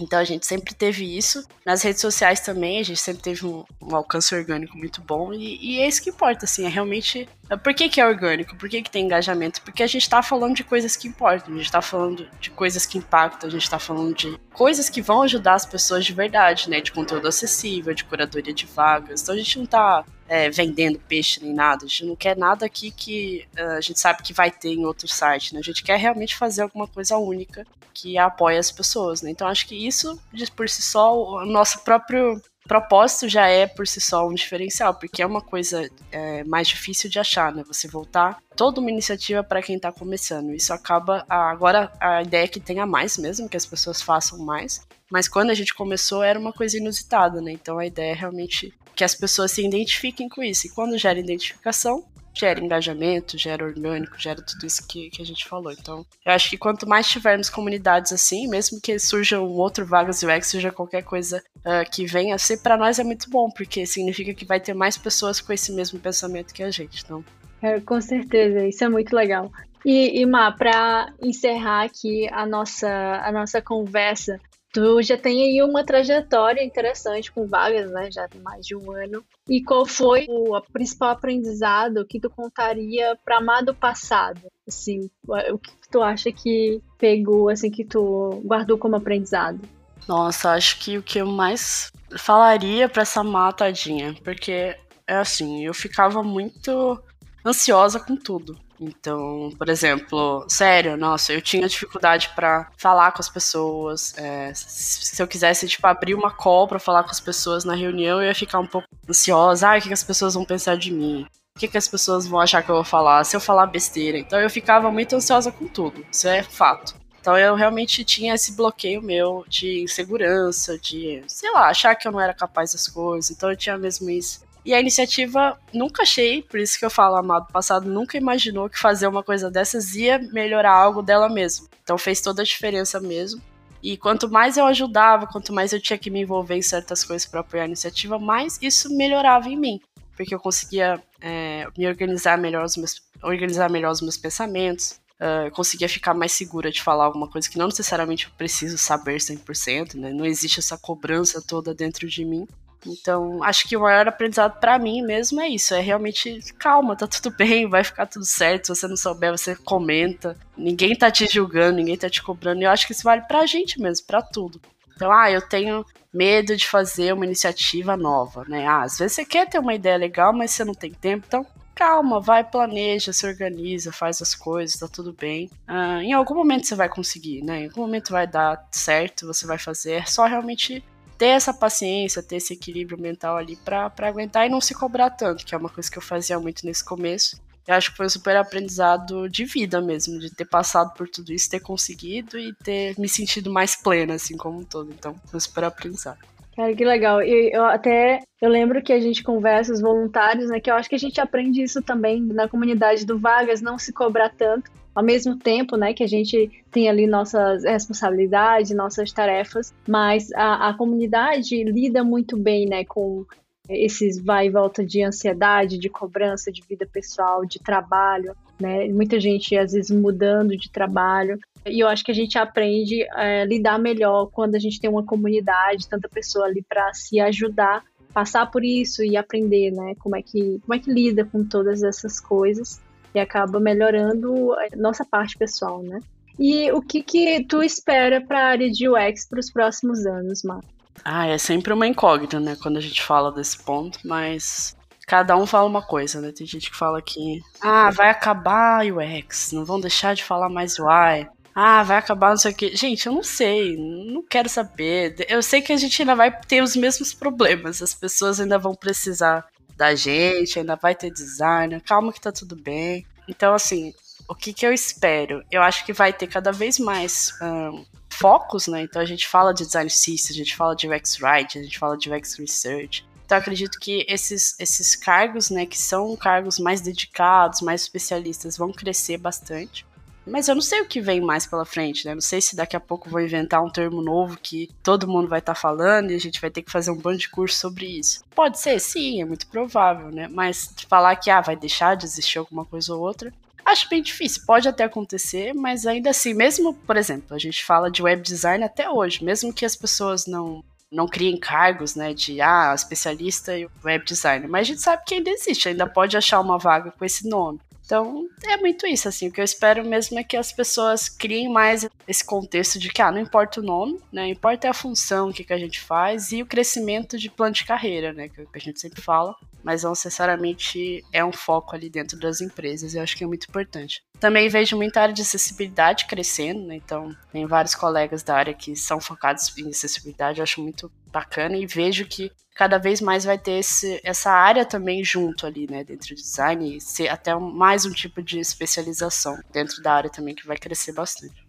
Então a gente sempre teve isso. Nas redes sociais também, a gente sempre teve um, um alcance orgânico muito bom. E, e, é isso que importa, assim, é realmente. Por que, que é orgânico? Por que, que tem engajamento? Porque a gente está falando de coisas que importam, a gente está falando de coisas que impactam, a gente está falando de coisas que vão ajudar as pessoas de verdade, né? De conteúdo acessível, de curadoria de vagas. Então a gente não está é, vendendo peixe nem nada. A gente não quer nada aqui que uh, a gente sabe que vai ter em outro site. Né? A gente quer realmente fazer alguma coisa única que apoie as pessoas. Né? Então acho que isso, por si só, o nosso próprio propósito já é por si só um diferencial, porque é uma coisa é, mais difícil de achar, né? Você voltar toda uma iniciativa para quem está começando. Isso acaba. Agora a ideia é que tenha mais mesmo, que as pessoas façam mais. Mas quando a gente começou era uma coisa inusitada, né? Então a ideia é realmente que as pessoas se identifiquem com isso. E quando gera identificação, gera engajamento, gera orgânico, gera tudo isso que, que a gente falou. Então, eu acho que quanto mais tivermos comunidades assim, mesmo que surja um outro Vagas UX, seja qualquer coisa uh, que venha ser, para nós é muito bom, porque significa que vai ter mais pessoas com esse mesmo pensamento que a gente. Então. É, com certeza, isso é muito legal. E, e Má, para encerrar aqui a nossa, a nossa conversa, Tu já tem aí uma trajetória interessante com vagas, né? Já tem mais de um ano. E qual foi o principal aprendizado que tu contaria para amar do passado? Assim, o que tu acha que pegou, assim, que tu guardou como aprendizado? Nossa, acho que o que eu mais falaria para essa matadinha, porque é assim, eu ficava muito ansiosa com tudo. Então, por exemplo, sério, nossa, eu tinha dificuldade para falar com as pessoas. É, se eu quisesse, tipo, abrir uma call pra falar com as pessoas na reunião, eu ia ficar um pouco ansiosa. Ah, o que, as pessoas vão pensar de mim? O que, que as pessoas vão achar que eu vou falar? Se eu falar besteira. Então eu ficava muito ansiosa com tudo. Isso é fato. Então eu realmente tinha esse bloqueio meu de insegurança, de, sei lá, achar que eu não era capaz das coisas. Então eu tinha mesmo isso. E a iniciativa nunca achei, por isso que eu falo, amado passado nunca imaginou que fazer uma coisa dessas ia melhorar algo dela mesmo. Então fez toda a diferença mesmo. E quanto mais eu ajudava, quanto mais eu tinha que me envolver em certas coisas para apoiar a iniciativa, mais isso melhorava em mim. Porque eu conseguia é, me organizar melhor os meus, organizar melhor os meus pensamentos, uh, conseguia ficar mais segura de falar alguma coisa que não necessariamente eu preciso saber 100%, né? Não existe essa cobrança toda dentro de mim. Então, acho que o maior aprendizado para mim mesmo é isso, é realmente calma, tá tudo bem, vai ficar tudo certo. Se você não souber, você comenta. Ninguém tá te julgando, ninguém tá te cobrando. E eu acho que isso vale pra gente mesmo, para tudo. Então, ah, eu tenho medo de fazer uma iniciativa nova, né? Ah, às vezes você quer ter uma ideia legal, mas você não tem tempo, então calma, vai, planeja, se organiza, faz as coisas, tá tudo bem. Ah, em algum momento você vai conseguir, né? Em algum momento vai dar certo, você vai fazer. É só realmente ter essa paciência, ter esse equilíbrio mental ali para aguentar e não se cobrar tanto, que é uma coisa que eu fazia muito nesse começo. Eu acho que foi um super aprendizado de vida mesmo, de ter passado por tudo isso, ter conseguido e ter me sentido mais plena, assim, como um todo. Então, foi um super aprendizado. Cara, que legal. E eu até eu lembro que a gente conversa os voluntários, né? Que eu acho que a gente aprende isso também na comunidade do Vagas, não se cobrar tanto ao mesmo tempo, né, que a gente tem ali nossas responsabilidades, nossas tarefas, mas a, a comunidade lida muito bem, né, com esses vai e volta de ansiedade, de cobrança de vida pessoal, de trabalho, né? Muita gente às vezes mudando de trabalho. E eu acho que a gente aprende a é, lidar melhor quando a gente tem uma comunidade, tanta pessoa ali para se ajudar, passar por isso e aprender, né? Como é que como é que lida com todas essas coisas e acaba melhorando a nossa parte pessoal, né? E o que que tu espera para a área de UX para os próximos anos, Mar? Ah, é sempre uma incógnita, né, quando a gente fala desse ponto, mas cada um fala uma coisa, né? Tem gente que fala que, ah, vai acabar UX, não vão deixar de falar mais UI. Ah, vai acabar não sei o que. Gente, eu não sei, não quero saber. Eu sei que a gente ainda vai ter os mesmos problemas, as pessoas ainda vão precisar da gente, ainda vai ter designer, calma que tá tudo bem. Então, assim, o que, que eu espero? Eu acho que vai ter cada vez mais um, focos, né? Então a gente fala de design system, a gente fala de UX writing, a gente fala de UX research. Então acredito que esses, esses cargos, né, que são cargos mais dedicados, mais especialistas, vão crescer bastante. Mas eu não sei o que vem mais pela frente, né? Não sei se daqui a pouco vou inventar um termo novo que todo mundo vai estar tá falando e a gente vai ter que fazer um bando de curso sobre isso. Pode ser, sim, é muito provável, né? Mas falar que ah, vai deixar de existir alguma coisa ou outra, acho bem difícil. Pode até acontecer, mas ainda assim, mesmo, por exemplo, a gente fala de web design até hoje, mesmo que as pessoas não não criem cargos, né, de ah, especialista e web designer, mas a gente sabe que ainda existe, ainda pode achar uma vaga com esse nome. Então, é muito isso, assim. O que eu espero mesmo é que as pessoas criem mais esse contexto de que, ah, não importa o nome, né? Importa é a função, o que, que a gente faz e o crescimento de plano de carreira, né? Que, que a gente sempre fala. Mas não necessariamente é um foco ali dentro das empresas. Eu acho que é muito importante. Também vejo muita área de acessibilidade crescendo, né? Então, tem vários colegas da área que são focados em acessibilidade. Eu acho muito bacana e vejo que cada vez mais vai ter esse, essa área também junto ali, né, dentro do design e ser até mais um tipo de especialização dentro da área também que vai crescer bastante.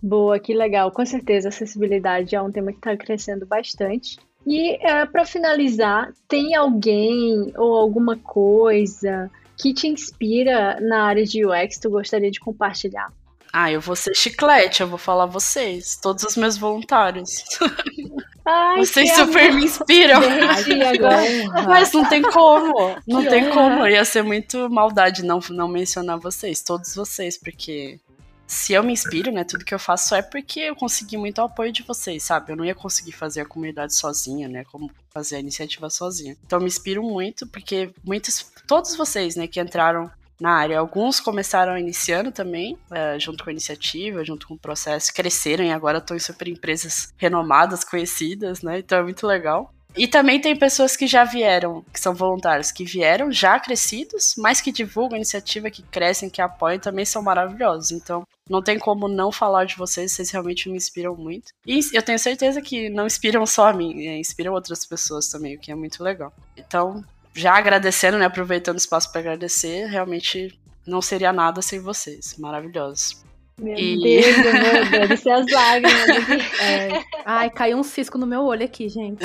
Boa, que legal. Com certeza, acessibilidade é um tema que está crescendo bastante. E é, para finalizar, tem alguém ou alguma coisa que te inspira na área de UX que tu gostaria de compartilhar? Ah, eu vou ser chiclete, eu vou falar vocês, todos os meus voluntários. Ai, [LAUGHS] Vocês super me inspiram. Mas não tem como. Não que tem honra. como. Ia ser muito maldade não, não mencionar vocês, todos vocês, porque se eu me inspiro, né, tudo que eu faço é porque eu consegui muito apoio de vocês, sabe? Eu não ia conseguir fazer a comunidade sozinha, né, como fazer a iniciativa sozinha. Então eu me inspiro muito porque muitos, todos vocês, né, que entraram na área. Alguns começaram iniciando também, é, junto com a iniciativa, junto com o processo, cresceram e agora estão em super empresas renomadas, conhecidas, né? Então é muito legal. E também tem pessoas que já vieram, que são voluntários, que vieram já crescidos, mas que divulgam a iniciativa, que crescem, que apoiam, também são maravilhosos. Então, não tem como não falar de vocês, vocês realmente me inspiram muito. E eu tenho certeza que não inspiram só a mim, é, inspiram outras pessoas também, o que é muito legal. Então, já agradecendo, né, aproveitando o espaço para agradecer, realmente não seria nada sem vocês. Maravilhosos. Meu e... Deus, meu Deus, [LAUGHS] as lágrimas. É. Ai, caiu um cisco no meu olho aqui, gente.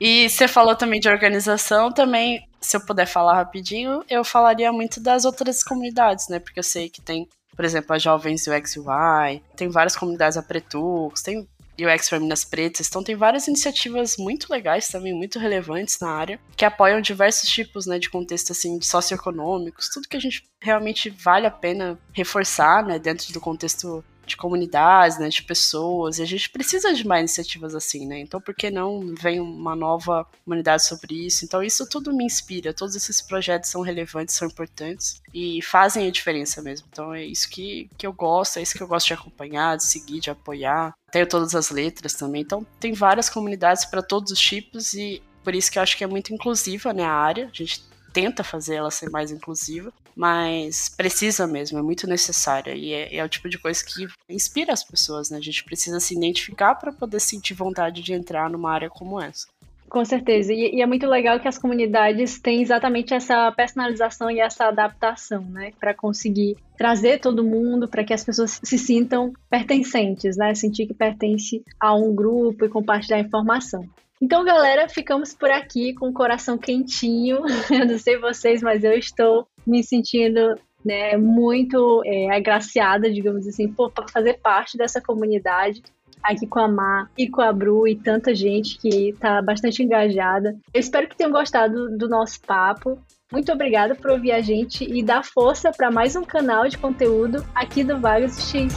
e você falou também de organização, também, se eu puder falar rapidinho, eu falaria muito das outras comunidades, né? Porque eu sei que tem, por exemplo, a Jovens UX UI, tem várias comunidades a Pretux, tem UX para Minas Pretas. Então tem várias iniciativas muito legais também, muito relevantes na área, que apoiam diversos tipos né, de contexto assim, socioeconômicos, tudo que a gente realmente vale a pena reforçar né, dentro do contexto de comunidades, né, de pessoas, e a gente precisa de mais iniciativas assim, né? Então, por que não vem uma nova comunidade sobre isso? Então, isso tudo me inspira. Todos esses projetos são relevantes, são importantes e fazem a diferença mesmo. Então, é isso que, que eu gosto, é isso que eu gosto de acompanhar, de seguir, de apoiar. Tenho todas as letras também. Então, tem várias comunidades para todos os tipos e por isso que eu acho que é muito inclusiva né, a área. A gente tenta fazer ela ser mais inclusiva, mas precisa mesmo, é muito necessária e é, é o tipo de coisa que inspira as pessoas, né? A gente precisa se identificar para poder sentir vontade de entrar numa área como essa. Com certeza. E, e, é muito legal que as comunidades têm exatamente essa personalização e essa adaptação, né? Para conseguir trazer todo mundo, para que as pessoas se sintam pertencentes, né? Sentir que pertence a um grupo e compartilhar informação. Então, galera, ficamos por aqui com o coração quentinho. [LAUGHS] Eu não sei vocês, mas eu estou me sentindo né, muito é, agraciada, digamos assim, por fazer parte dessa comunidade aqui com a Má e com a Bru e tanta gente que está bastante engajada. Eu espero que tenham gostado do nosso papo. Muito obrigada por ouvir a gente e dar força para mais um canal de conteúdo aqui do Vagas X.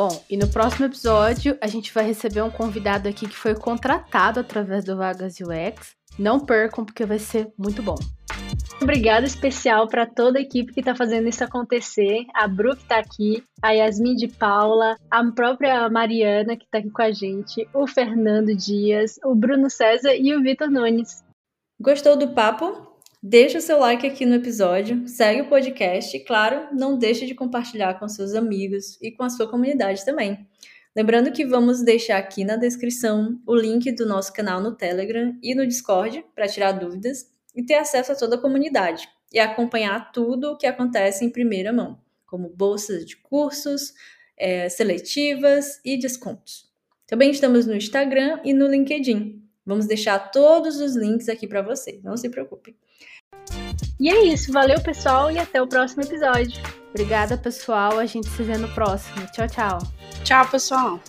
Bom, e no próximo episódio a gente vai receber um convidado aqui que foi contratado através do Vagas UX. Não percam, porque vai ser muito bom. Obrigada especial para toda a equipe que está fazendo isso acontecer. A Bru que está aqui, a Yasmin de Paula, a própria Mariana que está aqui com a gente, o Fernando Dias, o Bruno César e o Vitor Nunes. Gostou do papo? Deixa o seu like aqui no episódio, segue o podcast e, claro, não deixe de compartilhar com seus amigos e com a sua comunidade também. Lembrando que vamos deixar aqui na descrição o link do nosso canal no Telegram e no Discord para tirar dúvidas. e ter acesso a toda a comunidade e acompanhar tudo o que acontece em primeira mão, como bolsas de cursos, é, seletivas e descontos. Também estamos no Instagram e no LinkedIn. Vamos deixar todos os links aqui para vocês, não se preocupem. E é isso, valeu pessoal e até o próximo episódio. Obrigada, pessoal. A gente se vê no próximo. Tchau, tchau. Tchau, pessoal.